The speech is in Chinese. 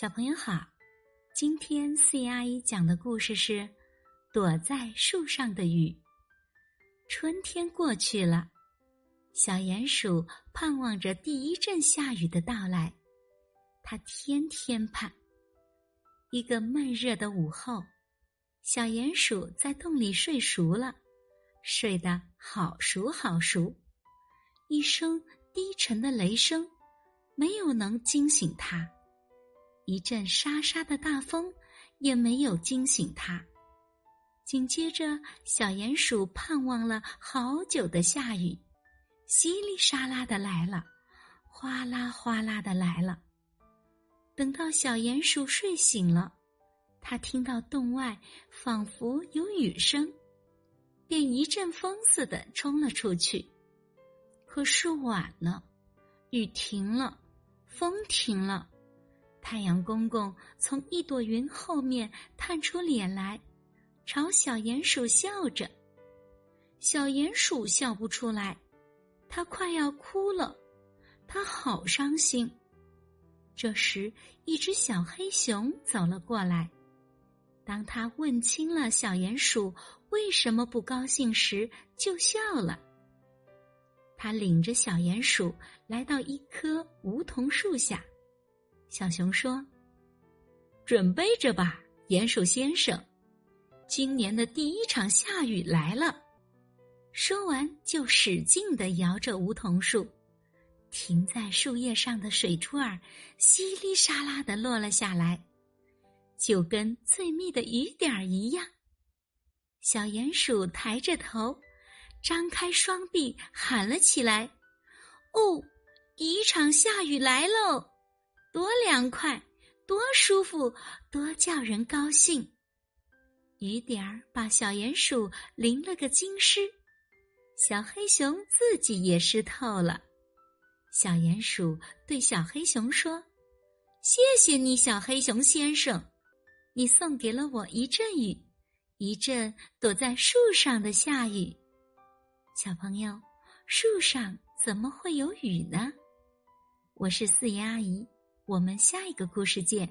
小朋友好，今天四姨阿姨讲的故事是《躲在树上的雨》。春天过去了，小鼹鼠盼望着第一阵下雨的到来，它天天盼。一个闷热的午后，小鼹鼠在洞里睡熟了，睡得好熟好熟。一声低沉的雷声，没有能惊醒它。一阵沙沙的大风也没有惊醒他。紧接着，小鼹鼠盼望了好久的下雨，淅沥沙啦的来了，哗啦哗啦的来了。等到小鼹鼠睡醒了，他听到洞外仿佛有雨声，便一阵风似的冲了出去。可是晚了，雨停了，风停了。太阳公公从一朵云后面探出脸来，朝小鼹鼠笑着。小鼹鼠笑不出来，他快要哭了，他好伤心。这时，一只小黑熊走了过来。当他问清了小鼹鼠为什么不高兴时，就笑了。他领着小鼹鼠来到一棵梧桐树下。小熊说：“准备着吧，鼹鼠先生，今年的第一场下雨来了。”说完，就使劲的摇着梧桐树，停在树叶上的水珠儿淅沥沙啦的落了下来，就跟最密的雨点儿一样。小鼹鼠抬着头，张开双臂，喊了起来：“哦，第一场下雨来喽！”多凉快，多舒服，多叫人高兴！雨点儿把小鼹鼠淋了个精湿，小黑熊自己也湿透了。小鼹鼠对小黑熊说：“谢谢你，小黑熊先生，你送给了我一阵雨，一阵躲在树上的下雨。小朋友，树上怎么会有雨呢？”我是四爷阿姨。我们下一个故事见。